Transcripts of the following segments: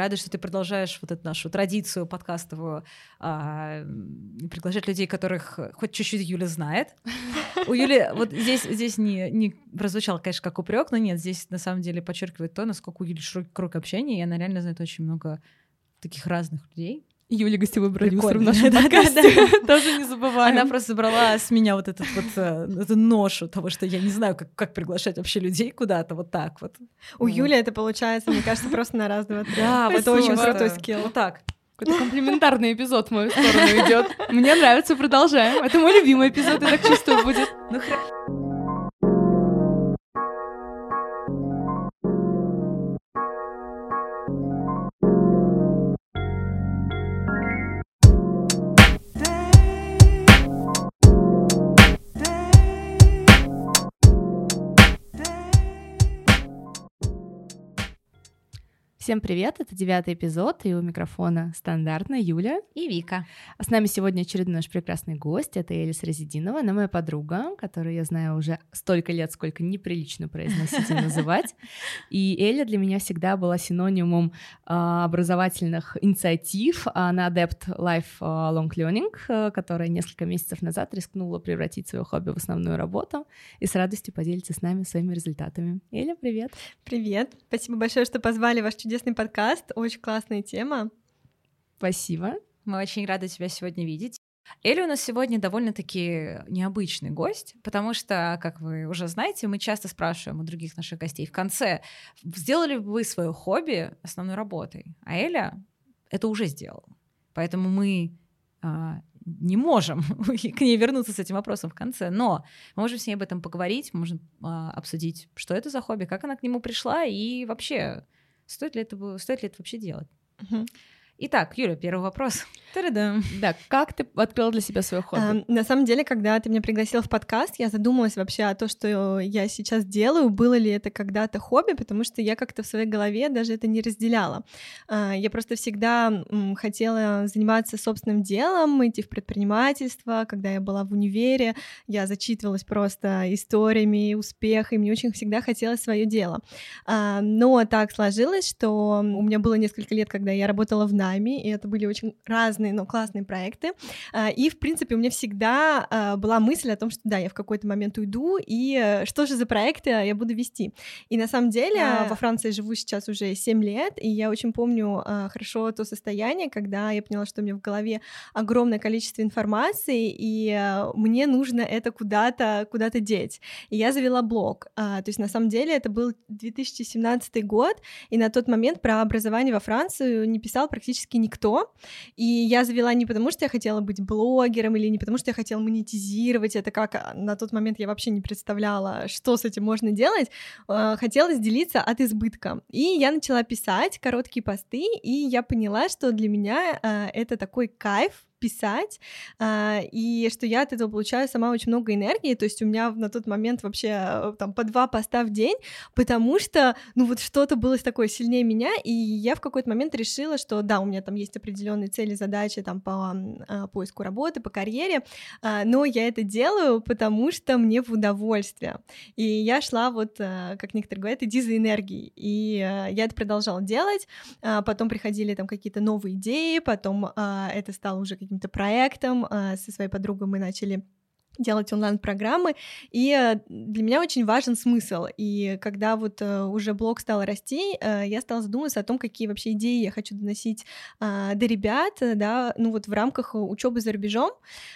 рада, что ты продолжаешь вот эту нашу традицию подкастовую а, приглашать людей, которых хоть чуть-чуть Юля знает. У Юли вот здесь, здесь не, не прозвучало, конечно, как упрек, но нет, здесь на самом деле подчеркивает то, насколько у Юли широкий круг общения, и она реально знает очень много таких разных людей. Юля гостевой продюсер в нашем подкасте. Тоже не забываем. Она просто забрала с меня вот этот вот э, эту ношу того, что я не знаю, как, как приглашать вообще людей куда-то вот так вот. У Юли это получается, мне кажется, просто на раз, два, три. Да, это очень крутой скилл. Вот так. Какой-то комплиментарный эпизод в мою сторону идет. Мне нравится, продолжаем. Это мой любимый эпизод, я так чувствую, будет. Ну хорошо. Всем привет, это девятый эпизод, и у микрофона стандартно Юля и Вика. А с нами сегодня очередной наш прекрасный гость, это Элис Резидинова, она моя подруга, которую я знаю уже столько лет, сколько неприлично произносить и называть. И Эля для меня всегда была синонимом а, образовательных инициатив. Она адепт Life а, Long Learning, которая несколько месяцев назад рискнула превратить свое хобби в основную работу и с радостью поделится с нами своими результатами. Эля, привет! Привет! Спасибо большое, что позвали ваш чудесный чудесный подкаст, очень классная тема. Спасибо. Мы очень рады тебя сегодня видеть. Эля у нас сегодня довольно-таки необычный гость, потому что, как вы уже знаете, мы часто спрашиваем у других наших гостей в конце, сделали бы вы свое хобби основной работой? А Эля это уже сделала. Поэтому мы а, не можем к ней вернуться с этим вопросом в конце, но мы можем с ней об этом поговорить, можем а, обсудить, что это за хобби, как она к нему пришла и вообще Стоит ли это, стоит ли это вообще делать? Угу. Итак, Юля, первый вопрос. Та-да-дам. Да, как ты открыла для себя свое хобби? А, на самом деле, когда ты меня пригласила в подкаст, я задумалась вообще о том, что я сейчас делаю, было ли это когда-то хобби, потому что я как-то в своей голове даже это не разделяла. А, я просто всегда хотела заниматься собственным делом, идти в предпринимательство. Когда я была в универе, я зачитывалась просто историями успеха, и мне очень всегда хотелось свое дело. А, но так сложилось, что у меня было несколько лет, когда я работала в нами, и это были очень разные, но классные проекты. А, и, в принципе, у меня всегда а, была мысль о том, что да, я в какой-то момент уйду, и э, что же за проекты я буду вести. И на самом деле а... во Франции живу сейчас уже 7 лет, и я очень помню хорошо то состояние, когда я поняла, что у меня в голове огромное количество информации, и мне нужно это куда-то куда деть. И я завела блог. То есть, на самом деле, это был 2017 год, и на тот момент про образование во Францию не писал практически практически никто. И я завела не потому, что я хотела быть блогером или не потому, что я хотела монетизировать это, как а, на тот момент я вообще не представляла, что с этим можно делать. А, хотелось делиться от избытка. И я начала писать короткие посты, и я поняла, что для меня а, это такой кайф, писать, а, и что я от этого получаю сама очень много энергии, то есть у меня на тот момент вообще э, там по два поста в день, потому что, ну вот что-то было такое сильнее меня, и я в какой-то момент решила, что да, у меня там есть определенные цели, задачи там по а, поиску работы, по карьере, а, но я это делаю, потому что мне в удовольствие, и я шла вот, а, как некоторые говорят, иди за энергией, и а, я это продолжала делать, потом приходили там какие-то новые идеи, потом это стало уже каким-то проектом. А, со своей подругой мы начали делать онлайн-программы, и э, для меня очень важен смысл. И когда вот э, уже блог стал расти, э, я стала задумываться о том, какие вообще идеи я хочу доносить а, до ребят, да, ну вот в рамках учебы за рубежом.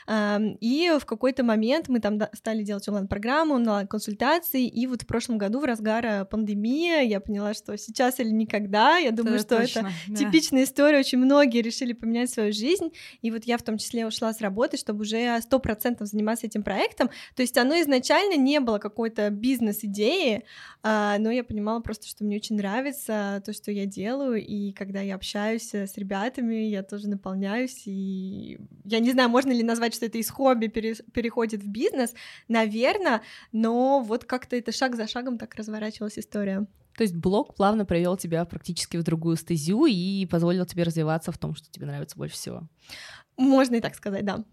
И в какой-то момент мы там стали делать онлайн-программу, онлайн-консультации, и вот в прошлом году в разгар пандемии я поняла, что сейчас или никогда. Я думаю, это что точно, это да. типичная история. Очень многие решили поменять свою жизнь, и вот я в том числе ушла с работы, чтобы уже сто процентов заниматься этим проектом. То есть оно изначально не было какой-то бизнес-идеи, а, но я понимала просто, что мне очень нравится то, что я делаю, и когда я общаюсь с ребятами, я тоже наполняюсь, и я не знаю, можно ли назвать, что это из хобби пере переходит в бизнес, наверное, но вот как-то это шаг за шагом так разворачивалась история. То есть блог плавно привел тебя практически в другую стезю и позволил тебе развиваться в том, что тебе нравится больше всего. Можно и так сказать, да.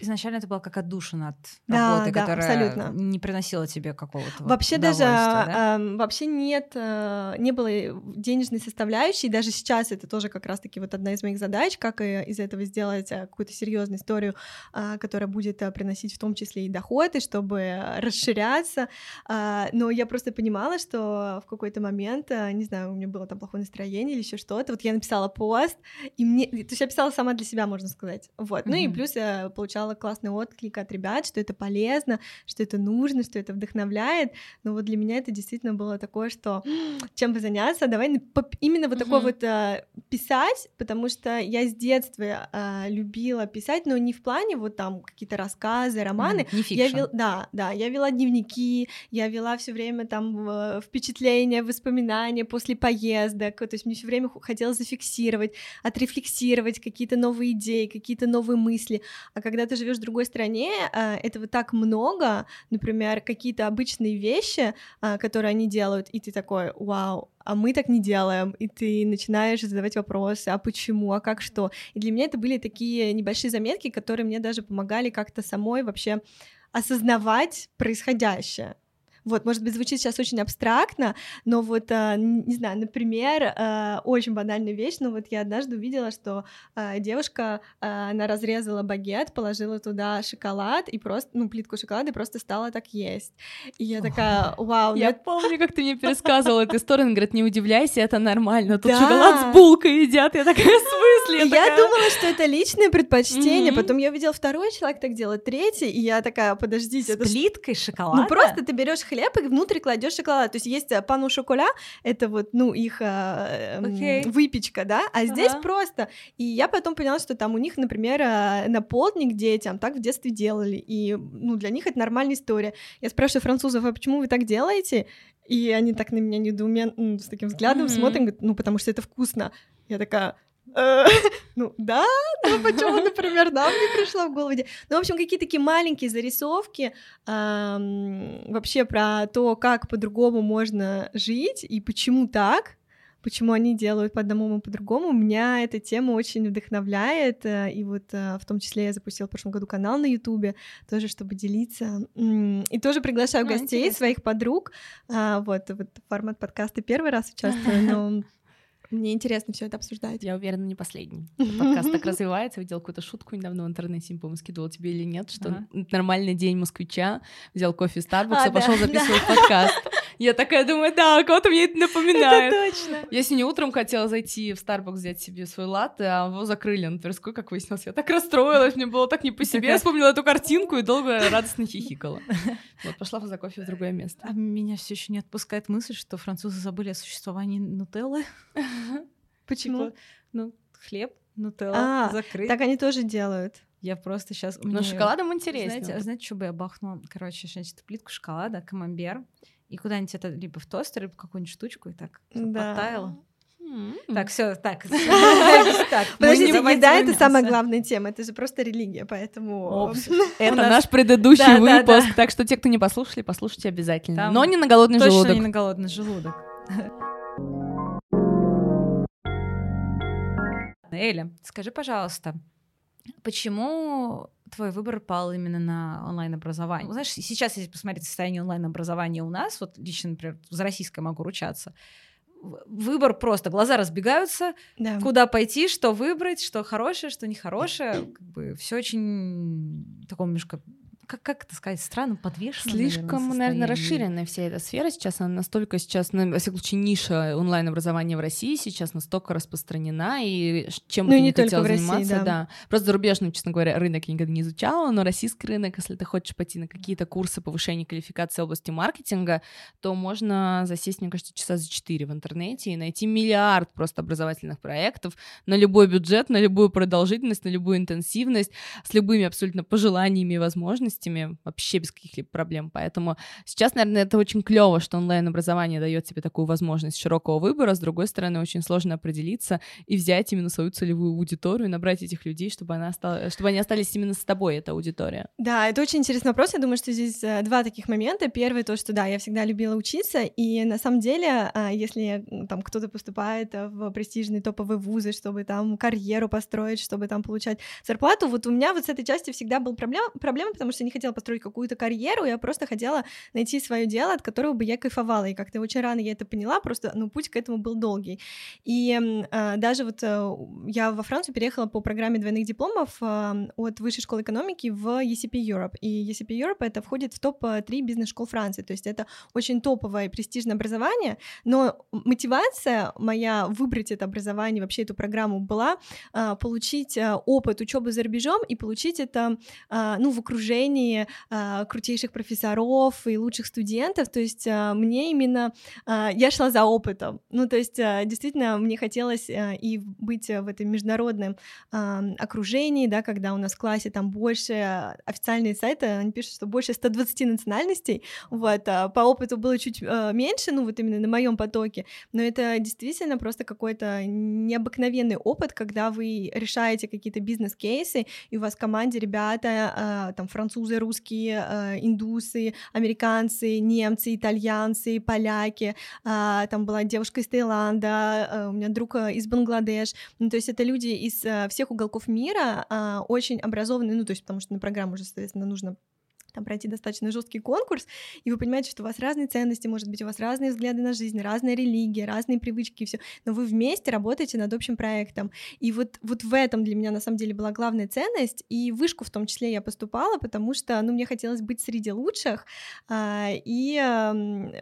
Изначально это было как отдушина от Да, работы, да, которая абсолютно. не приносила тебе какого-то вот Вообще даже да? ам, вообще нет, э, не было денежной составляющей. Даже сейчас это тоже как раз-таки вот одна из моих задач, как э, из этого сделать э, какую-то серьезную историю, а, которая будет э, приносить в том числе и доход, и чтобы э, расширяться. А, Но я просто понимала, что в какой-то момент, э, не знаю, у меня было там плохое настроение или еще что-то. Вот я написала пост, и мне, то есть я писала сама для себя, можно сказать. Вот. Ну и плюс я получала классный отклик от ребят, что это полезно, что это нужно, что это вдохновляет. Но вот для меня это действительно было такое, что чем бы заняться, давай именно вот такое вот а, писать, потому что я с детства а, любила писать, но не в плане вот там какие-то рассказы, романы. Не Я вел, да, да, я вела дневники, я вела все время там э, впечатления, воспоминания после поездок, то есть мне все время хотелось зафиксировать, отрефлексировать какие-то новые идеи, какие-то новые мысли. А когда ты живешь в другой стране, а, этого так много, например, какие-то обычные вещи, а, которые они делают, и ты такой, вау, а мы так не делаем, и ты начинаешь задавать вопросы, а почему, а как что. И для меня это были такие небольшие заметки, которые мне даже помогали как-то самой вообще осознавать происходящее. Вот, может быть, звучит сейчас очень абстрактно, но вот, а, не знаю, например, а, очень банальная вещь, но вот я однажды увидела, что а, девушка, она разрезала багет, положила туда шоколад и просто, ну, плитку шоколада и просто стала так есть. И я такая, вау, ну Я это- помню, как ты мне пересказывала эту историю. Он говорит, не удивляйся, это нормально. Тут Да. шоколад с булкой едят. Я такая, в смысле? Я такая, думала, что это личное предпочтение, Мгм. потом я увидела второй человек так делает, третий, и я такая, подождите, С это плиткой шоколада? Ну просто ты берешь хлеб и внутрь кладешь шоколад. То есть есть э, пану шоколя, это вот, ну, их э, м, Окей. выпечка, да, а здесь Ага. просто. И я потом поняла, что там у них, например, э, на полдник детям так в детстве делали, и, ну, для них это нормальная история. Я спрашиваю французов, а почему вы так делаете? И они так на меня недоуменно, ну, с таким взглядом Мгм. смотрят, говорят, ну, потому что это вкусно. Я такая, «Э, ну да, ну почему, например, нам не пришло в голову. идея?» Ну, в общем, какие-то такие маленькие зарисовки вообще про то, как по-другому можно жить и почему так, почему они делают по одному, мы по-другому. Меня эта тема очень вдохновляет, э, и вот э, в том числе я запустила в прошлом году канал на Ютубе, тоже чтобы делиться. И тоже приглашаю А, гостей, интересно. своих подруг. А, Вот, вот формат подкаста первый раз участвую, но мне интересно все это обсуждать. Я уверена, не последний. Подкаст так развивается. Я видела какую-то шутку недавно в интернете, не помню, скидывала тебе или нет, что Ага. нормальный день москвича, взял кофе из Starbucks, А, пошел да, записывать подкаст. Я такая думаю, да, кого-то мне это напоминает. Это точно. Я сегодня утром хотела зайти в Starbucks взять себе свой латте, а его закрыли на Тверской, как выяснилось. Я так расстроилась, мне было так не по себе. Я вспомнила эту картинку и долго радостно хихикала. Вот, пошла за кофе в другое место. А меня все еще не отпускает мысль, что французы забыли о существовании нутеллы. Почему? Типа, ну, хлеб, нутелла, А, закрыть. Так они тоже делают. Я просто сейчас... Но шоколадом интереснее. Знаете, знаете, что бы я бахнула? Короче, значит, плитку шоколада, камамбер, и куда-нибудь это либо в тостер, либо какую-нибудь штучку, и так Да. подтаяло. Так, все, так. Подождите, еда — это самая главная тема, это же просто религия, поэтому... Это наш предыдущий выпуск, так что те, кто не послушали, послушайте обязательно. Но не на голодный Точно желудок. не на голодный желудок. Эля, скажи, пожалуйста, почему твой выбор пал именно на онлайн-образование? Знаешь, сейчас, если посмотреть состояние онлайн-образования у нас, вот лично, например, за российское могу ручаться, выбор просто, глаза разбегаются, Да. куда пойти, что выбрать, что хорошее, что нехорошее, как бы все очень в таком немножко, как, как это сказать, странно подвешено. Слишком, наверное, расширенная вся эта сфера сейчас. Она настолько сейчас, на во всяком случае, ниша онлайн-образования в России сейчас настолько распространена, и чем Ну ты не не хотела России, заниматься, да. Просто зарубежный, честно говоря, рынок я никогда не изучала, но российский рынок, если ты хочешь пойти на какие-то курсы повышения квалификации в области маркетинга, то можно засесть, мне кажется, часа за четыре в интернете и найти миллиард просто образовательных проектов на любой бюджет, на любую продолжительность, на любую интенсивность, с любыми абсолютно пожеланиями и возможностями. Специальностями вообще без каких-либо проблем. Поэтому сейчас, наверное, это очень клево, что онлайн-образование дает тебе такую возможность широкого выбора. С другой стороны, очень сложно определиться и взять именно свою целевую аудиторию, набрать этих людей, чтобы, она стала, чтобы они остались именно с тобой, эта аудитория. Да, это очень интересный вопрос. Я думаю, что здесь э, два таких момента. Первый то, что да, я всегда любила учиться, и на самом деле, а, если там кто-то поступает в престижные топовые вузы, чтобы там карьеру построить, чтобы там получать зарплату, вот у меня вот с этой частью всегда был проблема, проблема, потому что не хотела построить какую-то карьеру, я просто хотела найти свое дело, от которого бы я кайфовала, и как-то очень рано я это поняла, просто, ну, путь к этому был долгий. И э, даже вот э, я во Францию переехала по программе двойных дипломов э, от Высшей школы экономики в ECP Europe, и ECP Europe это входит в топ-3 бизнес-школ Франции, то есть это очень топовое и престижное образование, но мотивация моя выбрать это образование, вообще эту программу была э, получить э, опыт учебы за рубежом и получить это, э, ну, в окружении э, крутейших профессоров и лучших студентов, то есть э, мне именно, э, я шла за опытом, ну, то есть э, действительно мне хотелось э, и быть в этом международном э, окружении, да, когда у нас в классе там больше официальные сайты, они пишут, что больше 120 национальностей, вот, а по опыту было чуть э, меньше, ну, вот именно на моем потоке, но это действительно просто какой-то необыкновенный опыт, когда вы решаете какие-то бизнес-кейсы, и у вас в команде ребята, э, там, французы, русские, э, индусы, американцы, немцы, итальянцы, поляки, э, там была девушка из Таиланда, э, у меня друг э, из Бангладеш, ну, то есть это люди из всех уголков мира, э, очень образованные, ну, то есть потому что на программу уже, соответственно, нужно там пройти достаточно жесткий конкурс, и вы понимаете, что у вас разные ценности, может быть, у вас разные взгляды на жизнь, разная религия, разные привычки и все, но вы вместе работаете над общим проектом. И вот, вот в этом для меня на самом деле была главная ценность, и вышку в том числе я поступала, потому что, ну, мне хотелось быть среди лучших, а, и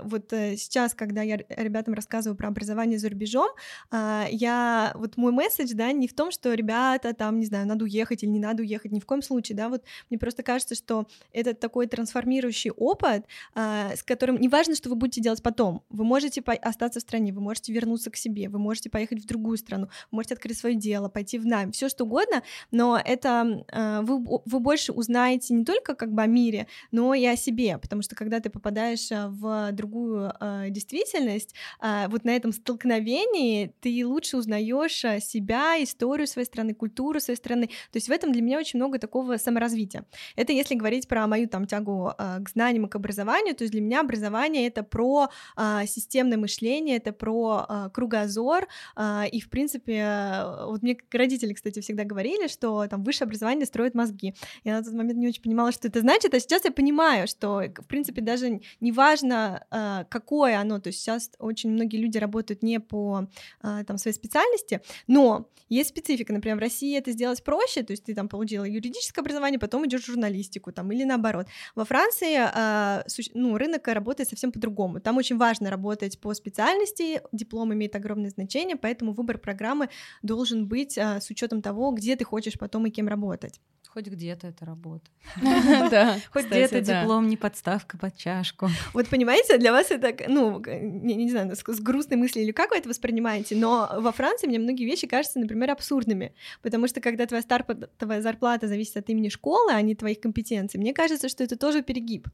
вот э, сейчас, когда я ребятам рассказываю про образование за рубежом, а, я, вот мой месседж, да, не в том, что ребята там, не знаю, надо уехать или не надо уехать, ни в коем случае, да, вот мне просто кажется, что этот такой трансформирующий опыт, а, с которым неважно, что вы будете делать потом, вы можете остаться в стране, вы можете вернуться к себе, вы можете поехать в другую страну, вы можете открыть свое дело, пойти в найм, все что угодно, но это а, вы, вы больше узнаете не только как бы о мире, но и о себе, потому что когда ты попадаешь а, в другую действительность, вот на этом столкновении ты лучше узнаешь себя, историю своей страны, культуру своей страны, то есть в этом для меня очень много такого саморазвития. Это если говорить про мою там тягу э, к знаниям и к образованию, то есть для меня образование это про э, системное мышление, это про э, кругозор, э, и в принципе, вот мне родители, кстати, всегда говорили, что там высшее образование строит мозги. Я на тот момент не очень понимала, что это значит, а сейчас я понимаю, что в принципе даже не важно, э, какое оно, то есть сейчас очень многие люди работают не по э, там своей специальности, но есть специфика, например, в России это сделать проще, то есть ты там получила юридическое образование, потом идешь в журналистику, там или наоборот. Во Франции э, ну, рынок работает совсем по-другому. Там очень важно работать по специальности, диплом имеет огромное значение, поэтому выбор программы должен быть э, с учетом того, где ты хочешь потом и кем работать. Хоть где-то это работа. Да. Хоть где-то диплом не подставка под чашку. Вот понимаете, для вас это, ну, не знаю, с грустной мыслью или как вы это воспринимаете, но во Франции мне многие вещи кажутся, например, абсурдными, потому что когда твоя зарплата зависит от имени школы, а не твоих компетенций, мне кажется, что это тоже перегиб.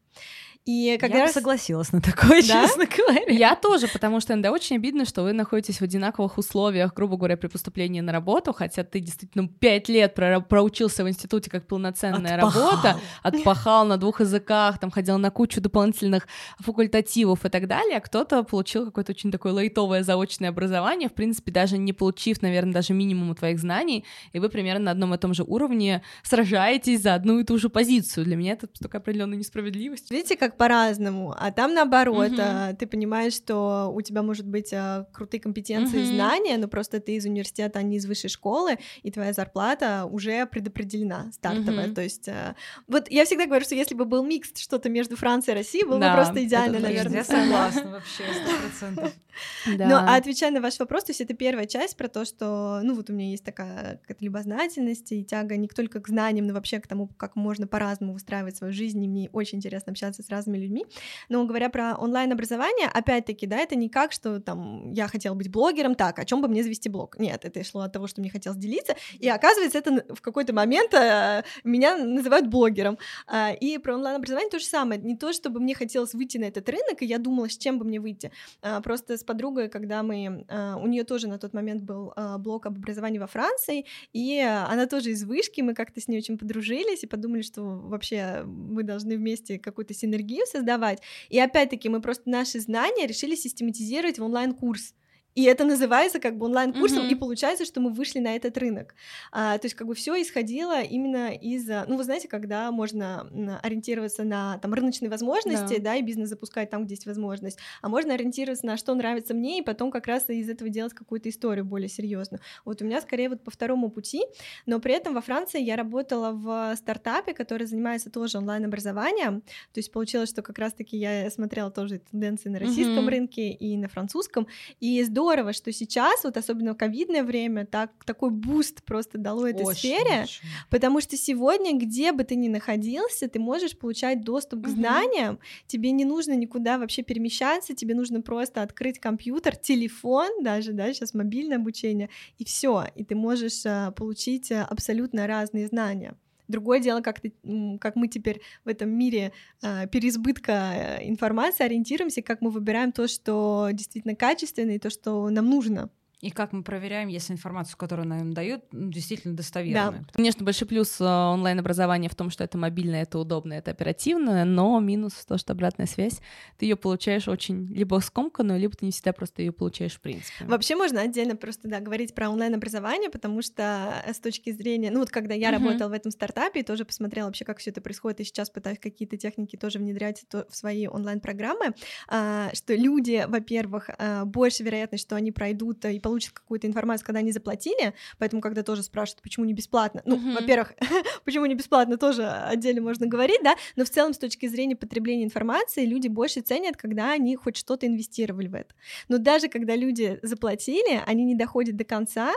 И когда я раз... согласилась на такое, да? честно говоря. Я тоже, потому что иногда очень обидно, что вы находитесь в одинаковых условиях, грубо говоря, при поступлении на работу, хотя ты действительно пять лет про проучился в институте как полноценная отпахал. работа, отпахал на двух языках, там ходил на кучу дополнительных факультативов и так далее, а кто-то получил какое-то очень такое лайтовое заочное образование, в принципе, даже не получив, наверное, даже минимум твоих знаний, и вы примерно на одном и том же уровне сражаетесь за одну и ту же позицию. Для меня это такая определенная несправедливость. Видите, как по-разному, а там наоборот, mm-hmm. ты понимаешь, что у тебя может быть а, крутые компетенции mm-hmm. и знания, но просто ты из университета, а не из высшей школы, и твоя зарплата уже предопределена, стартовая. Mm-hmm. То есть а, вот я всегда говорю, что если бы был микс что-то между Францией и Россией, было да, бы просто идеально, наверное. Я согласна вообще, сто процентов. Но а отвечая на ваш вопрос, то есть это первая часть про то, что, ну вот у меня есть такая какая-то любознательность и тяга не только к знаниям, но вообще к тому, как можно по-разному выстраивать свою свою жизнь, и мне очень интересно общаться с разными людьми. Но говоря про онлайн-образование, опять-таки, да, это не как, что там я хотела быть блогером, так, о чем бы мне завести блог? Нет, это шло от того, что мне хотелось делиться, и оказывается, это в какой-то момент э, меня называют блогером. А, и про онлайн-образование то же самое. Не то, чтобы мне хотелось выйти на этот рынок, и я думала, с чем бы мне выйти. А, просто с подругой, когда мы... А, у нее тоже на тот момент был блог об образовании во Франции, и она тоже из вышки, мы как-то с ней очень подружились и подумали, что вообще мы должны вместе какую-то синергию создавать. И опять-таки мы просто наши знания решили систематизировать в онлайн-курс. И это называется как бы онлайн-курсом, mm-hmm. и получается, что мы вышли на этот рынок. А, то есть как бы все исходило именно из, ну вы знаете, когда можно ориентироваться на там рыночные возможности, да, да и бизнес запускать там, где есть возможность, а можно ориентироваться на что нравится мне, и потом как раз из этого делать какую-то историю более серьезную. Вот у меня скорее вот по второму пути, но при этом во Франции я работала в стартапе, который занимается тоже онлайн-образованием, то есть получилось, что как раз-таки я смотрела тоже тенденции на российском mm-hmm. рынке и на французском, и здорово здорово, что сейчас, вот особенно в ковидное время, так, такой boost просто дало этой очень, сфере, очень. потому что сегодня, где бы ты ни находился, ты можешь получать доступ к угу. знаниям, тебе не нужно никуда вообще перемещаться, тебе нужно просто открыть компьютер, телефон даже, да, сейчас мобильное обучение, и все, и ты можешь а, получить а, абсолютно разные знания. Другое дело, как, ты, как мы теперь в этом мире э, переизбытка информации ориентируемся, как мы выбираем то, что действительно качественно, и то, что нам нужно. И как мы проверяем, если информацию, которую нам дают, ну, действительно достоверная. Да. Конечно, большой плюс э, онлайн-образования в том, что это мобильно, это удобно, это оперативно, но минус в том, что обратная связь, ты ее получаешь очень либо скомканную, либо ты не всегда просто ее получаешь в принципе. Вообще можно отдельно просто да, говорить про онлайн-образование, потому что э, с точки зрения, ну вот когда я uh-huh. работала в этом стартапе и тоже посмотрела вообще, как все это происходит, и сейчас пытаюсь какие-то техники тоже внедрять в свои онлайн-программы, а, что люди, во-первых, а, больше вероятность, что они пройдут и получат какую-то информацию, когда они заплатили, поэтому когда тоже спрашивают, почему не бесплатно, ну, mm-hmm. во-первых, почему не бесплатно, тоже отдельно можно говорить, да, но в целом с точки зрения потребления информации люди больше ценят, когда они хоть что-то инвестировали в это. Но даже когда люди заплатили, они не доходят до конца,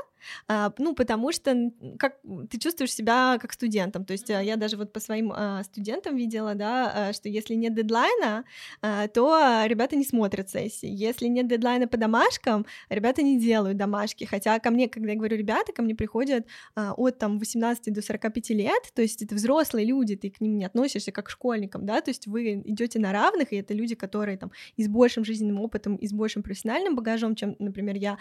а, ну, потому что как ты чувствуешь себя как студентом, то есть а, я даже вот по своим а, студентам видела, да, что если нет дедлайна, то ребята не смотрят сессии, если нет дедлайна по домашкам, ребята не делают домашки, хотя ко мне, когда я говорю ребята, ко мне приходят от там 18 до 45 лет, то есть это взрослые люди, ты к ним не относишься как к школьникам, да, то есть вы идете на равных, и это люди, которые там и с большим жизненным опытом, и с большим профессиональным багажом, чем, например, я,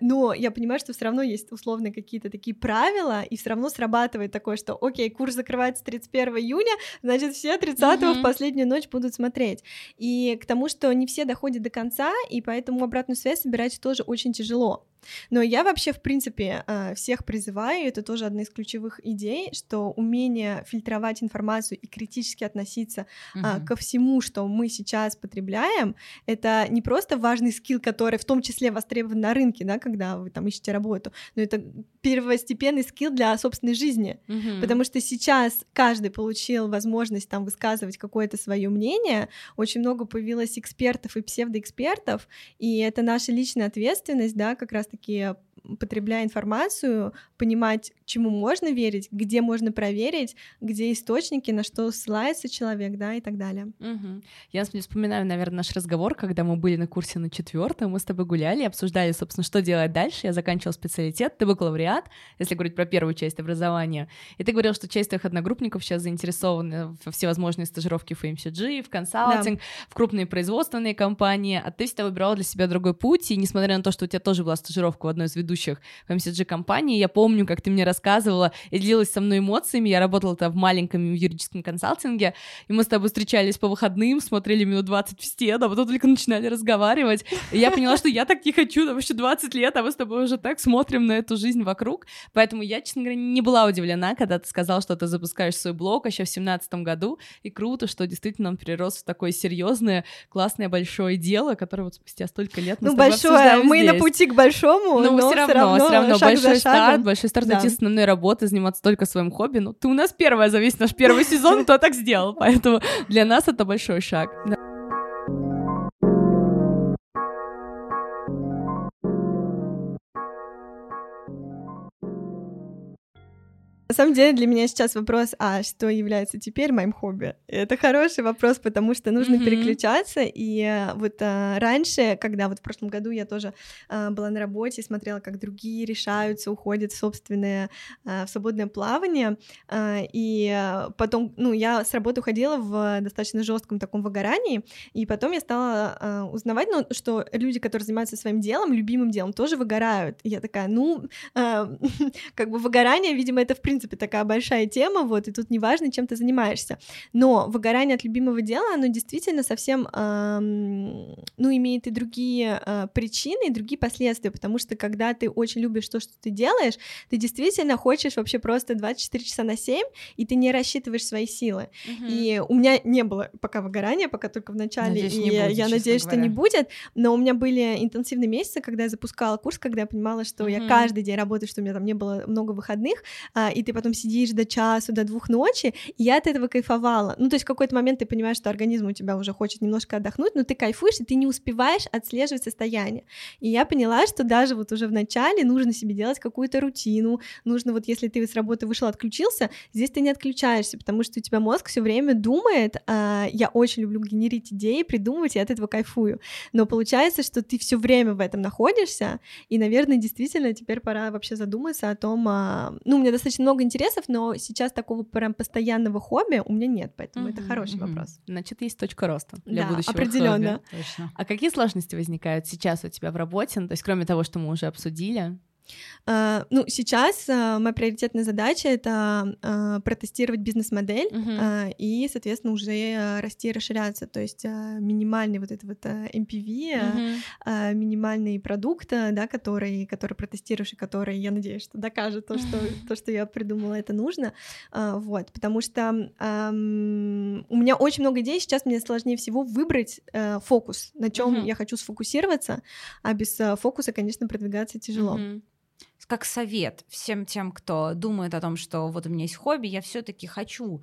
но я понимаю, что все равно равно есть условно какие-то такие правила, и все равно срабатывает такое, что окей, курс закрывается 31 июня, значит, все 30 mm-hmm. в последнюю ночь будут смотреть. И к тому, что не все доходят до конца, и поэтому обратную связь собирать тоже очень тяжело. 落。Но я вообще, в принципе, э, всех призываю, это тоже одна из ключевых идей, что умение фильтровать информацию и критически относиться угу. ко всему, что мы сейчас потребляем, это не просто важный скилл, который в том числе востребован на рынке, да, когда вы там ищете работу, но это первостепенный скилл для собственной жизни, угу. потому что сейчас каждый получил возможность там высказывать какое-то свое мнение, очень много появилось экспертов и псевдоэкспертов, и это наша личная ответственность, да, как раз раз-таки потребляя информацию, понимать, чему можно верить, где можно проверить, где источники, на что ссылается человек, да, и так далее. Угу. Я вспоминаю, наверное, наш разговор, когда мы были на курсе на четвертом, мы с тобой гуляли, обсуждали, собственно, что делать дальше. Я заканчивала специалитет, ты бакалавриат, если говорить про первую часть образования. И ты говорил, что часть твоих одногруппников сейчас заинтересованы во всевозможные стажировки в FMCG, в консалтинг, да. в крупные производственные компании, а ты всегда выбирала для себя другой путь, и несмотря на то, что у тебя тоже была стажировка в одной из ведущих FMCG-компаний, я помню, как ты мне рассказывала и делилась со мной эмоциями, я работала там в маленьком юридическом консалтинге, и мы с тобой встречались по выходным, смотрели минут 20 в стену, а потом только начинали разговаривать, и я поняла, что я так не хочу, там еще 20 лет, а мы с тобой уже так смотрим на эту жизнь вокруг, поэтому я, честно говоря, не была удивлена, когда ты сказал, что ты запускаешь свой блог еще в семнадцатом году, и круто, что действительно он перерос в такое серьезное, классное, большое дело, которое вот спустя столько лет мы ну, большое, мы здесь. на пути к большому, ну, но все равно, все равно, все равно большой старт, большой старт, да. найти основной работы, заниматься только своим хобби. Ну, ты у нас первая за весь наш первый сезон, кто так сделал, поэтому для нас это большой шаг. На самом деле для меня сейчас вопрос, а что является теперь моим хобби? Это хороший вопрос, потому что нужно mm-hmm. переключаться. И э, вот а, раньше, когда вот в прошлом году я тоже а, была на работе, смотрела, как другие решаются, уходят в собственное а, в свободное плавание, а, и потом, ну, я с работы уходила в достаточно жестком таком выгорании, и потом я стала а, узнавать, ну, что люди, которые занимаются своим делом, любимым делом, тоже выгорают. И я такая, ну, а, как бы выгорание, видимо, это в принципе такая большая тема, вот, и тут неважно, чем ты занимаешься. Но выгорание от любимого дела, оно действительно совсем, а, ну, имеет и другие а, причины, и другие последствия, потому что когда ты очень любишь то, что ты делаешь, ты действительно хочешь вообще просто 24 часа на 7, и ты не рассчитываешь свои силы. Uh-huh. И у меня не было пока выгорания, пока только в начале, надеюсь, и будет, я надеюсь, говоря. что не будет, но у меня были интенсивные месяцы, когда я запускала курс, когда я понимала, что uh-huh. я каждый день работаю, что у меня там не было много выходных, а, и ты потом сидишь до часу, до двух ночи, и я от этого кайфовала. Ну, то есть в какой-то момент ты понимаешь, что организм у тебя уже хочет немножко отдохнуть, но ты кайфуешь, и ты не успеваешь отслеживать состояние. И я поняла, что даже вот уже в начале нужно себе делать какую-то рутину, нужно вот если ты с работы вышел, отключился, здесь ты не отключаешься, потому что у тебя мозг все время думает, а, я очень люблю генерить идеи, придумывать, и от этого кайфую. Но получается, что ты все время в этом находишься, и, наверное, действительно теперь пора вообще задуматься о том, а... ну, у меня достаточно много интересов, но сейчас такого прям постоянного хобби у меня нет, поэтому uh-huh, это хороший uh-huh. вопрос. Значит, есть точка роста для да, будущего определенно. Точно. А какие сложности возникают сейчас у тебя в работе? Ну, то есть, кроме того, что мы уже обсудили, ну, сейчас uh, моя приоритетная задача это uh, протестировать бизнес-модель uh-huh. и, соответственно, уже расти и расширяться. То есть минимальный вот этот вот MPV, uh-huh. минимальный продукт, да, который, который протестируешь и который, я надеюсь, что докажет то, что, то, что я придумала, это нужно. Вот, потому что um, у меня очень много идей, сейчас мне сложнее всего выбрать uh, фокус, на чем uh-huh. я хочу сфокусироваться, а без uh, фокуса, конечно, продвигаться тяжело. Uh-huh как совет всем тем, кто думает о том, что вот у меня есть хобби, я все-таки хочу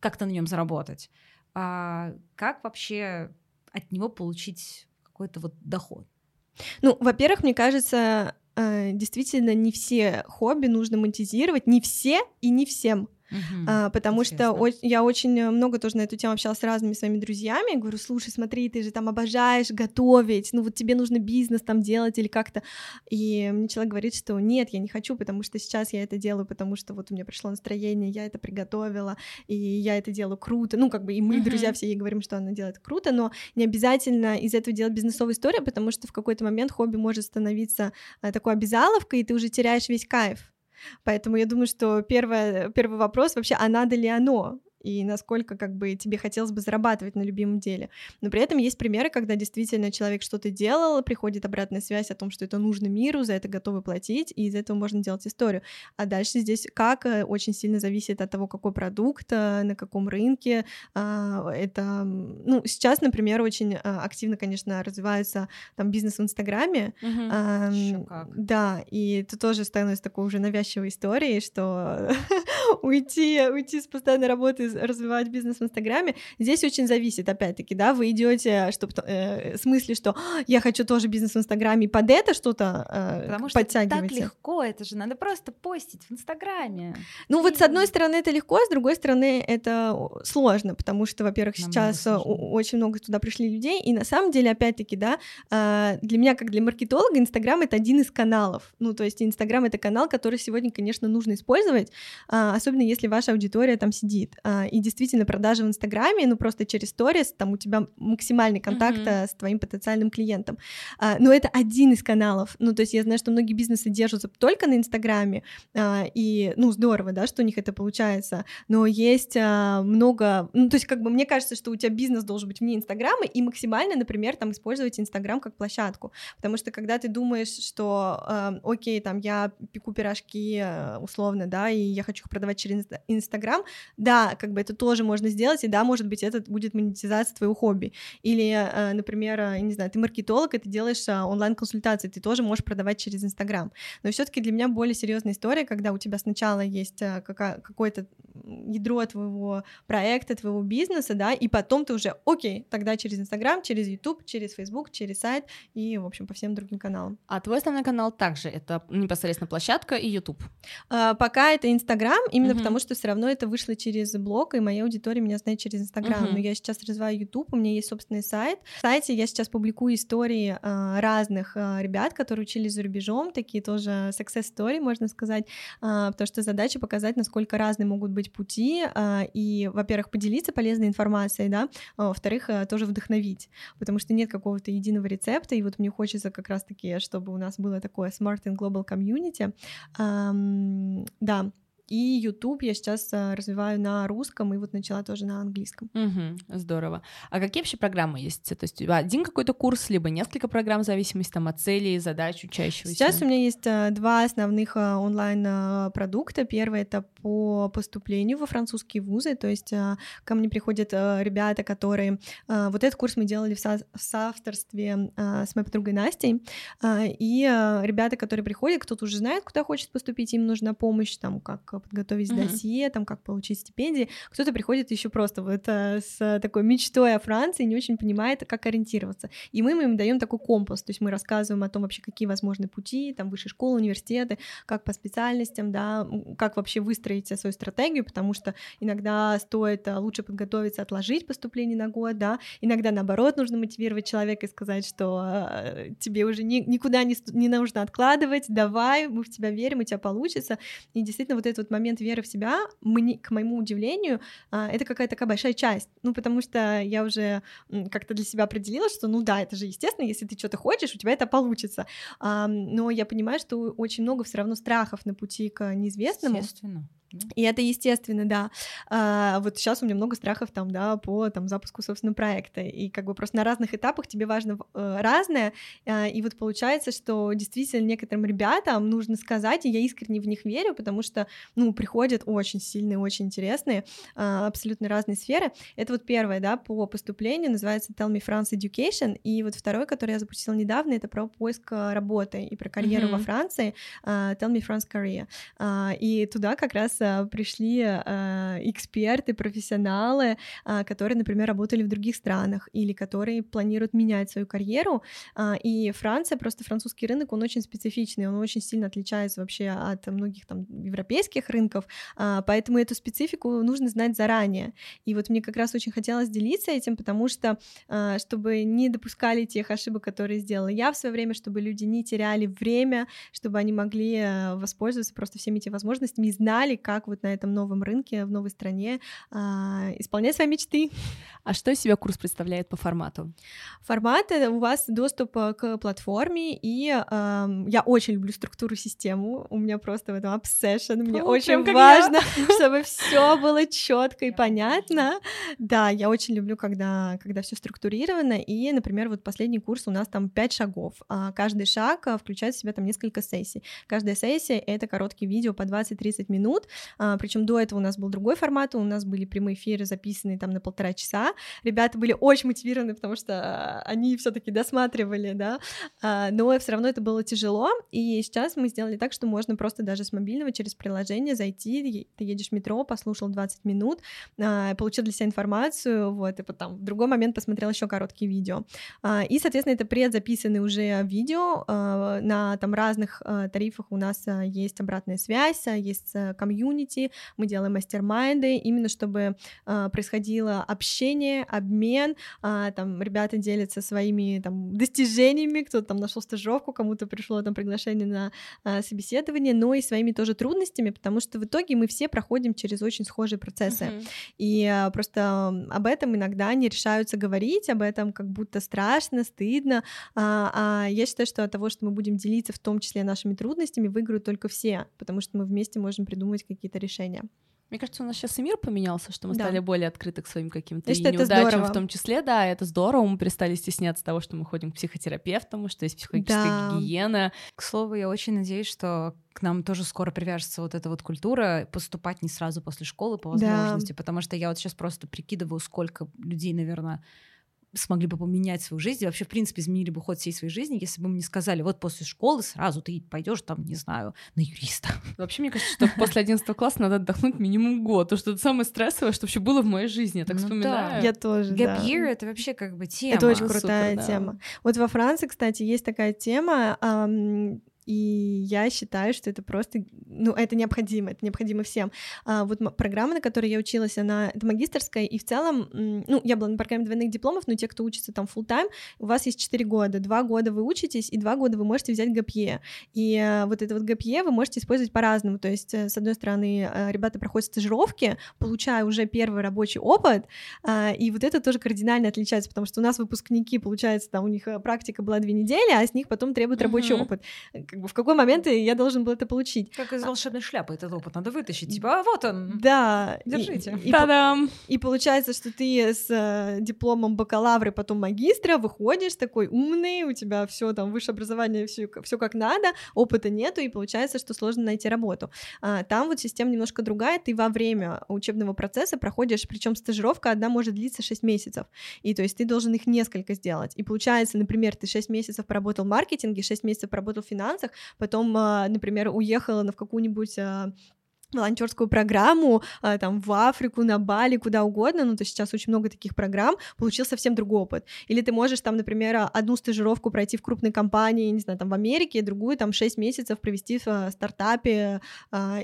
как-то на нем заработать. А как вообще от него получить какой-то вот доход? Ну, во-первых, мне кажется, э, действительно не все хобби нужно монетизировать, не все и не всем. А, потому интересно. что я очень много тоже на эту тему общалась с разными своими друзьями. Говорю, слушай, смотри, ты же там обожаешь готовить, ну вот тебе нужно бизнес там делать или как-то. И мне человек говорит, что нет, я не хочу, потому что сейчас я это делаю, потому что вот у меня пришло настроение, я это приготовила, и я это делаю круто. Ну, как бы и мы, угу. друзья, все ей говорим, что она делает круто, но не обязательно из этого делать бизнесовую историю, потому что в какой-то момент хобби может становиться э, такой обязаловкой, и ты уже теряешь весь кайф. Поэтому я думаю, что первое, первый вопрос вообще, а надо ли оно? И насколько как бы тебе хотелось бы зарабатывать на любимом деле. Но при этом есть примеры, когда действительно человек что-то делал, приходит обратная связь о том, что это нужно миру, за это готовы платить, и из этого можно делать историю. А дальше здесь как э, очень сильно зависит от того, какой продукт, э, на каком рынке. А, это, ну, сейчас, например, очень а, активно, конечно, развивается там бизнес в Инстаграме. Угу. Да, и это тоже становится такой уже навязчивой историей, что уйти, уйти с постоянной работы развивать бизнес в Инстаграме, здесь очень зависит, опять-таки, да, вы идете, чтобы э, с мысли, что «А, я хочу тоже бизнес в Инстаграме, и под это что-то э, Потому что так легко, это же надо просто постить в Инстаграме. Ну и... вот с одной стороны это легко, с другой стороны это сложно, потому что, во-первых, сейчас э, очень много туда пришли людей, и на самом деле, опять-таки, да, э, для меня, как для маркетолога, Инстаграм — это один из каналов, ну, то есть Инстаграм — это канал, который сегодня, конечно, нужно использовать, а, особенно если ваша аудитория там сидит. А, и действительно продажи в Инстаграме, ну просто через сторис, там у тебя максимальный контакт mm-hmm. с твоим потенциальным клиентом. А, но это один из каналов. Ну то есть я знаю, что многие бизнесы держатся только на Инстаграме, и ну здорово, да, что у них это получается. Но есть много, ну то есть как бы мне кажется, что у тебя бизнес должен быть вне Инстаграма и максимально, например, там использовать Инстаграм как площадку, потому что когда ты думаешь, что окей, там я пеку пирожки условно, да, и я хочу их продавать через Инстаграм, да, как бы это тоже можно сделать, и да, может быть, это будет монетизация твоего хобби. Или, э, например, э, не знаю, ты маркетолог, и ты делаешь э, онлайн-консультации, ты тоже можешь продавать через Инстаграм. Но все таки для меня более серьезная история, когда у тебя сначала есть какое-то ядро твоего проекта, твоего бизнеса, да, и потом ты уже, окей, тогда через Инстаграм, через YouTube, через Facebook, через сайт и, в общем, по всем другим каналам. А твой основной канал также это непосредственно площадка и YouTube? А, пока это Инстаграм, именно uh-huh. потому что все равно это вышло через блог, и моя аудитория меня знает через Инстаграм. Uh-huh. Но я сейчас развиваю YouTube, у меня есть собственный сайт. В сайте я сейчас публикую истории а, разных а, ребят, которые учились за рубежом, такие тоже success story, можно сказать, а, потому что задача показать, насколько разные могут быть пути, а, и, во-первых, поделиться полезной информацией, да, а, во-вторых, а, тоже вдохновить, потому что нет какого-то единого рецепта, и вот мне хочется как раз-таки, чтобы у нас было такое Smart and Global Community, да, и YouTube я сейчас а, развиваю на русском, и вот начала тоже на английском. Угу, здорово. А какие вообще программы есть? То есть один какой-то курс, либо несколько программ в зависимости там, от целей, задач учащегося? Сейчас у меня есть а, два основных а, онлайн-продукта. Первый — это по поступлению во французские вузы, то есть ко мне приходят ребята, которые... Вот этот курс мы делали в, со... в соавторстве с моей подругой Настей, и ребята, которые приходят, кто-то уже знает, куда хочет поступить, им нужна помощь, там, как подготовить mm-hmm. досье, там, как получить стипендии. Кто-то приходит еще просто вот э, с такой мечтой о Франции, не очень понимает, как ориентироваться. И мы им даем такой компас, то есть мы рассказываем о том вообще, какие возможны пути, там, высшие школы, университеты, как по специальностям, да, как вообще выстроить свою стратегию, потому что иногда стоит э, лучше подготовиться, отложить поступление на год, да, иногда, наоборот, нужно мотивировать человека и сказать, что э, тебе уже ни, никуда не, не нужно откладывать, давай, мы в тебя верим, у тебя получится. И действительно, вот это вот момент веры в себя, мне, к моему удивлению, а, это какая-то такая большая часть. Ну, потому что я уже как-то для себя определила, что, ну да, это же естественно, если ты что-то хочешь, у тебя это получится. Но я понимаю, что очень много все равно страхов на пути к неизвестному. Естественно. И это естественно, да. А, вот сейчас у меня много страхов там, да, по там запуску собственного проекта, и как бы просто на разных этапах тебе важно э, разное, а, и вот получается, что действительно некоторым ребятам нужно сказать, и я искренне в них верю, потому что, ну, приходят очень сильные, очень интересные, а, абсолютно разные сферы. Это вот первое, да, по поступлению, называется Tell Me France Education, и вот второй, который я запустила недавно, это про поиск работы и про карьеру mm-hmm. во Франции, а, Tell Me France Career, а, и туда как раз пришли а, эксперты, профессионалы, а, которые, например, работали в других странах или которые планируют менять свою карьеру. И Франция, просто французский рынок, он очень специфичный, он очень сильно отличается вообще от многих там европейских рынков, поэтому эту специфику нужно знать заранее. И вот мне как раз очень хотелось делиться этим, потому что чтобы не допускали тех ошибок, которые сделала я в свое время, чтобы люди не теряли время, чтобы они могли воспользоваться просто всеми этими возможностями и знали, как вот на этом новом рынке, в новой стране а, исполнять свои мечты. А что из себя курс представляет по формату? Формат — у вас доступ э, к платформе, и э, я очень люблю структуру систему, у меня просто в этом obsession, мне О, очень важно, чтобы все было четко и понятно. Да, я очень люблю, когда, когда все структурировано, и, например, вот последний курс у нас там пять шагов, а каждый шаг э, включает в себя там несколько сессий. Каждая сессия — это короткие видео по 20-30 минут, а, причем до этого у нас был другой формат, у нас были прямые эфиры, записанные там на полтора часа. Ребята были очень мотивированы, потому что они все-таки досматривали, да, а, но все равно это было тяжело. И сейчас мы сделали так, что можно просто даже с мобильного через приложение зайти, ты едешь в метро, послушал 20 минут, а, получил для себя информацию, вот, и потом в другой момент посмотрел еще короткие видео. А, и, соответственно, это предзаписанные уже видео а, на там разных а, тарифах у нас а, есть обратная связь, есть а, комьюнити, комьюнити, мы делаем мастер-майнды, именно чтобы э, происходило общение, обмен, э, там ребята делятся своими там достижениями, кто-то там нашел стажировку, кому-то пришло там приглашение на э, собеседование, но и своими тоже трудностями, потому что в итоге мы все проходим через очень схожие процессы, uh-huh. и э, просто об этом иногда не решаются говорить, об этом как будто страшно, стыдно, а, а я считаю, что от того, что мы будем делиться в том числе нашими трудностями, выиграют только все, потому что мы вместе можем придумать какие-то решения. Мне кажется, у нас сейчас и мир поменялся, что мы Да. стали более открыты к своим каким-то и неудачам здорово. в том числе, да, это здорово, мы перестали стесняться того, что мы ходим к психотерапевтам, что есть психологическая Да. гигиена. К слову, я очень надеюсь, что к нам тоже скоро привяжется вот эта вот культура поступать не сразу после школы по Да. возможности, потому что я вот сейчас просто прикидываю, сколько людей, наверное, смогли бы поменять свою жизнь и вообще, в принципе, изменили бы ход всей своей жизни, если бы мы не сказали, вот после школы сразу ты пойдешь там, не знаю, на юриста. Вообще, мне кажется, что после 11 класса надо отдохнуть минимум год, потому что это самое стрессовое, что вообще было в моей жизни. Я так Ну да. вспоминаю. Я тоже, Gap да. year — это вообще как бы тема. Это очень Супер, крутая да. тема. Вот во Франции, кстати, есть такая тема, ам, и я считаю, что это просто, ну, это необходимо, это необходимо всем. А, вот программа, на которой я училась, она это магистрская, и в целом, ну, я была на программе двойных дипломов, но те, кто учится там full time, у вас есть 4 года, 2 года вы учитесь, и 2 года вы можете взять ГПЕ. И э, вот это вот ГПЕ вы можете использовать по-разному. То есть, э, с одной стороны, э, ребята проходят стажировки, получая уже первый рабочий опыт, а, и вот это тоже кардинально отличается, потому что у нас выпускники, получается, там у них практика была две недели, а с них потом требует рабочий Мгм. опыт. Как бы в какой момент я должен был это получить? Как из волшебной шляпы этот опыт надо вытащить. Типа, а вот он. Да. и- Держите. И, по- Та-дам! и получается, что ты с э, дипломом бакалавра, потом магистра выходишь такой умный, у тебя все там высшее образование, все, все как надо, опыта нету, и получается, что сложно найти работу. А, там вот система немножко другая, ты во время учебного процесса проходишь, причем стажировка одна может длиться 6 месяцев, и то есть ты должен их несколько сделать. И получается, например, ты 6 месяцев поработал в маркетинге, 6 месяцев поработал в финансах, потом, а, например, уехала на в какую-нибудь а, волонтерскую программу а, там в Африку, на Бали, куда угодно, ну то сейчас очень много таких программ, получил совсем другой опыт. Или ты можешь там, например, а, одну стажировку пройти в крупной компании, не знаю, там в Америке, другую там 6 месяцев провести в а, стартапе,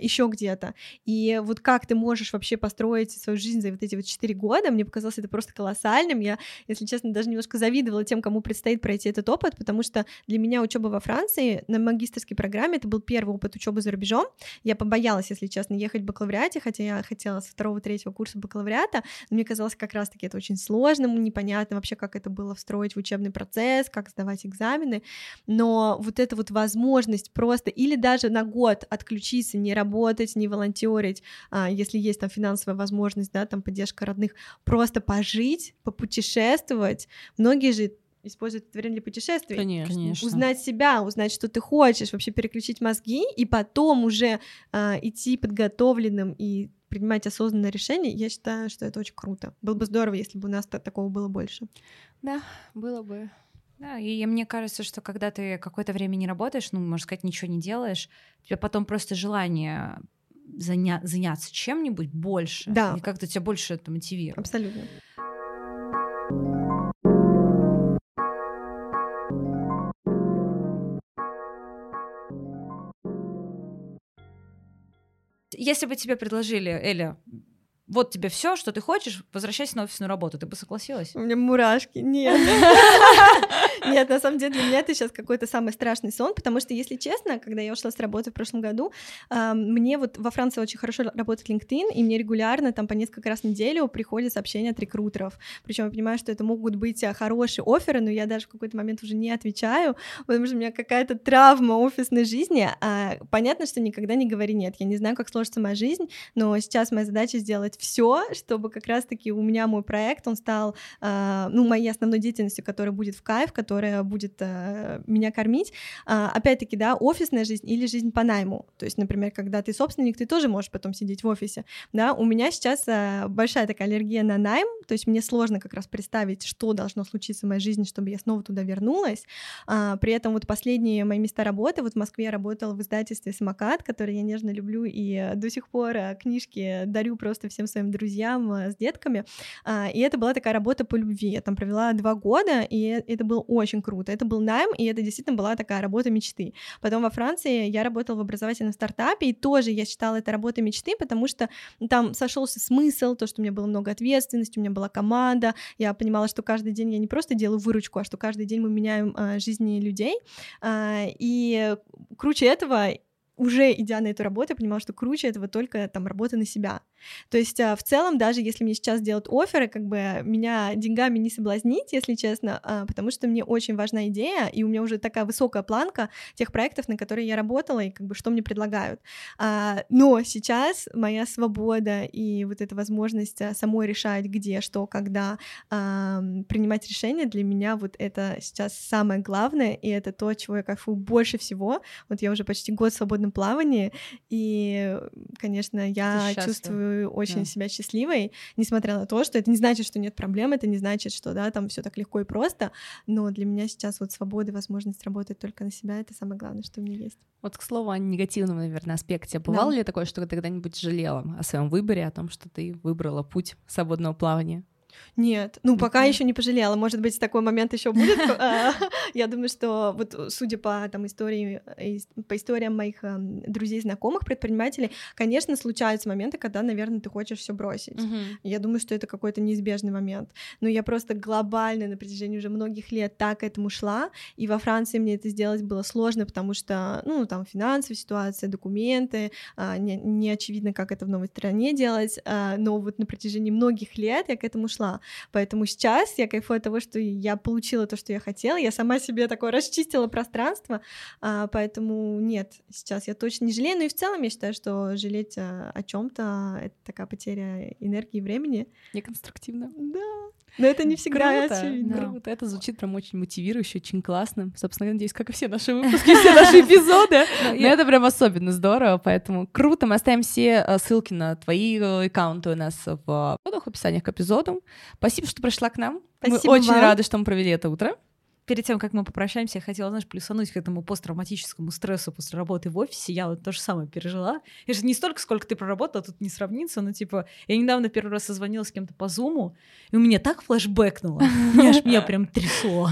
еще где-то. И вот как ты можешь вообще построить свою жизнь за вот эти вот 4 года, мне показалось это просто колоссальным. Я, если честно, даже немножко завидовала тем, кому предстоит пройти этот опыт, потому что для меня учеба во Франции на магистрской программе это был первый опыт учебы за рубежом. Я побоялась, если честно, ехать в бакалавриате, хотя я хотела со второго-третьего курса бакалавриата, но мне казалось как раз-таки это очень сложным, непонятно вообще, как это было встроить в учебный процесс, как сдавать экзамены, но вот эта вот возможность просто или даже на год отключиться, не работать, не волонтерить, а, если есть там финансовая возможность, да, там поддержка родных, просто пожить, попутешествовать. Многие же используют это время для путешествий Конечно. Конечно. узнать себя, узнать, что ты хочешь, вообще переключить мозги, и потом уже а, идти подготовленным и принимать осознанное решение, я считаю, что это очень круто. Было бы здорово, если бы у нас та- такого было больше. Да, было бы. Да, и мне кажется, что когда ты какое-то время не работаешь, ну, можно сказать, ничего не делаешь, у тебя потом просто желание заня- заняться чем-нибудь больше. Да. И как-то тебя больше это мотивирует. Абсолютно. Если бы тебе предложили, Эля, вот тебе все, что ты хочешь, возвращайся на офисную работу, ты бы согласилась? У меня мурашки. Нет. Нет, на самом деле для меня это сейчас какой-то самый страшный сон, потому что, если честно, когда я ушла с работы в прошлом году, а, мне вот во Франции очень хорошо работает LinkedIn, и мне регулярно там по несколько раз в неделю приходят сообщения от рекрутеров. Причем я понимаю, что это могут быть а, хорошие оферы, но я даже в какой-то момент уже не отвечаю, потому что у меня какая-то травма офисной жизни. А, понятно, что никогда не говори нет. Я не знаю, как сложится моя жизнь, но сейчас моя задача сделать все, чтобы как раз-таки у меня мой проект, он стал, а, ну, моей основной деятельностью, которая будет в кайф, которая будет а, меня кормить. А, опять-таки, да, офисная жизнь или жизнь по найму. То есть, например, когда ты собственник, ты тоже можешь потом сидеть в офисе. Да, у меня сейчас а, большая такая аллергия на найм, то есть мне сложно как раз представить, что должно случиться в моей жизни, чтобы я снова туда вернулась. При этом вот последние мои места работы, вот в Москве я работала в издательстве «Самокат», который я нежно люблю, и э, до сих пор э, книжки дарю просто всем своим друзьям э, с детками. А, И это была такая работа по любви. Я там провела два года, и э- это было очень круто. Это был найм, и это действительно была такая работа мечты. Потом во Франции я работала в образовательном стартапе, и тоже я считала это работой мечты, потому что там сошелся смысл, то, что у меня было много ответственности, у меня была команда, я понимала, что каждый день я не просто делаю выручку, а что каждый день мы меняем а, жизни людей. А, и круче этого уже идя на эту работу, я понимала, что круче этого только там работа на себя. То есть а, в целом, даже если мне сейчас делают оферы, как бы меня деньгами не соблазнить, если честно, а, потому что мне очень важна идея, и у меня уже такая высокая планка тех проектов, на которые я работала, и как бы что мне предлагают. А, но сейчас моя свобода и вот эта возможность самой решать, где, что, когда, принимать решения, для меня вот это сейчас самое главное, и это то, чего я кайфую больше всего. Вот я уже почти год в свободном плавании, и, конечно, я чувствую очень да. себя счастливой, несмотря на то, что это не значит, что нет проблем, это не значит, что, да, там все так легко и просто, но для меня сейчас вот свобода и возможность работать только на себя — это самое главное, что у меня есть. Вот, к слову, о негативном, наверное, аспекте. Бывало да. ли такое, что ты когда-нибудь жалела о своем выборе, о том, что ты выбрала путь свободного плавания? Нет, ну пока еще не пожалела. Может быть, такой момент еще будет. А, я думаю, что вот судя по там истории, по историям моих эм, друзей, знакомых, предпринимателей, конечно, случаются моменты, когда, наверное, ты хочешь все бросить. Я думаю, что это какой-то неизбежный момент. Но я просто глобально на протяжении уже многих лет так к этому шла, и во Франции мне это сделать было сложно, потому что, ну, там финансовая ситуация, документы, а, не, не очевидно, как это в новой стране делать, а, но вот на протяжении многих лет я к этому шла ушла. Поэтому сейчас я кайфую от того, что я получила то, что я хотела, я сама себе такое расчистила пространство, а, поэтому нет, сейчас я точно не жалею, но и в целом я считаю, что жалеть о, о чем-то это такая потеря энергии и времени. Неконструктивно. Да. Но это не всегда круто, очевидно. Круто. Это звучит прям очень мотивирующе, очень классно. Собственно, я надеюсь, как и все наши выпуски, все наши эпизоды. Но это прям особенно здорово, поэтому круто. Мы оставим все ссылки на твои э, аккаунты у нас в описании к эпизоду. Спасибо, что пришла к нам. Мы очень рады, что мы провели это утро перед тем, как мы попрощаемся, я хотела, знаешь, плюсануть к этому посттравматическому стрессу после работы в офисе. Я вот то же самое пережила. И же не столько, сколько ты проработала, тут не сравнится, но типа я недавно первый раз созвонила с кем-то по зуму, и у меня так флешбэкнуло. Меня аж меня прям трясло.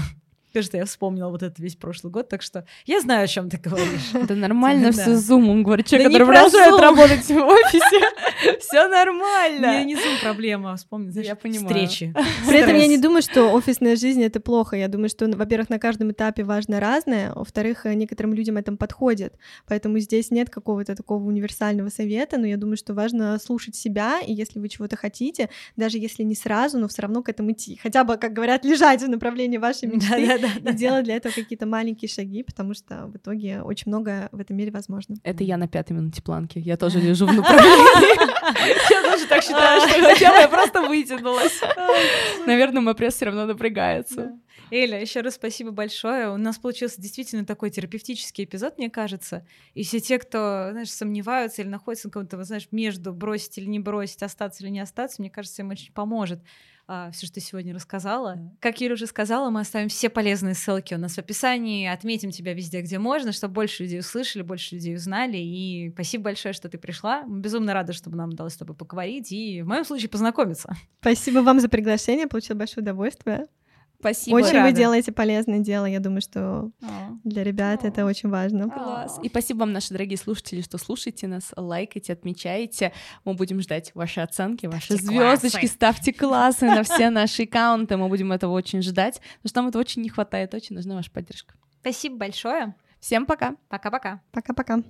Кажется, я вспомнила вот этот весь прошлый год, так что я знаю, о чем ты говоришь. Это нормально все Zoom, он говорит, человек, который продолжает работать в офисе. Все нормально. Не, не Zoom проблема, вспомни, знаешь, я понимаю. встречи. При этом я не думаю, что офисная жизнь — это плохо. Я думаю, что, во-первых, на каждом этапе важно разное, во-вторых, некоторым людям это подходит. Поэтому здесь нет какого-то такого универсального совета, но я думаю, что важно слушать себя, и если вы чего-то хотите, даже если не сразу, но все равно к этому идти. Хотя бы, как говорят, лежать в направлении вашей мечты да, и делать для этого какие-то маленькие шаги, потому что в итоге очень много в этом мире возможно. Это я на пятой минуте планки. Я тоже лежу в направлении. Я тоже так считаю, что хотела, я просто вытянулась. Наверное, мой пресс все равно напрягается. Эля, еще раз спасибо большое. У нас получился действительно такой терапевтический эпизод, мне кажется. И все те, кто, знаешь, сомневаются или находятся на каком-то, знаешь, между бросить или не бросить, остаться или не остаться, мне кажется, им очень поможет а, все, что ты сегодня рассказала. Mm. Как Юля уже сказала, мы оставим все полезные ссылки у нас в описании, отметим тебя везде, где можно, чтобы больше людей услышали, больше людей узнали. И спасибо большое, что ты пришла. Мы безумно рады, чтобы нам удалось с тобой поговорить и в моем случае познакомиться. Спасибо вам за приглашение, получила большое удовольствие. Спасибо. Очень рада. вы делаете полезное дело. Я думаю, что О. для ребят О. это очень важно. Класс. И спасибо вам, наши дорогие слушатели, что слушаете нас, лайкайте, отмечаете. Мы будем ждать ваши оценки, ваши звездочки. Ставьте классы на все наши аккаунты. Мы будем этого очень ждать, потому что нам этого очень не хватает. Очень нужна ваша поддержка. Спасибо большое. Всем пока. Пока-пока. Пока-пока.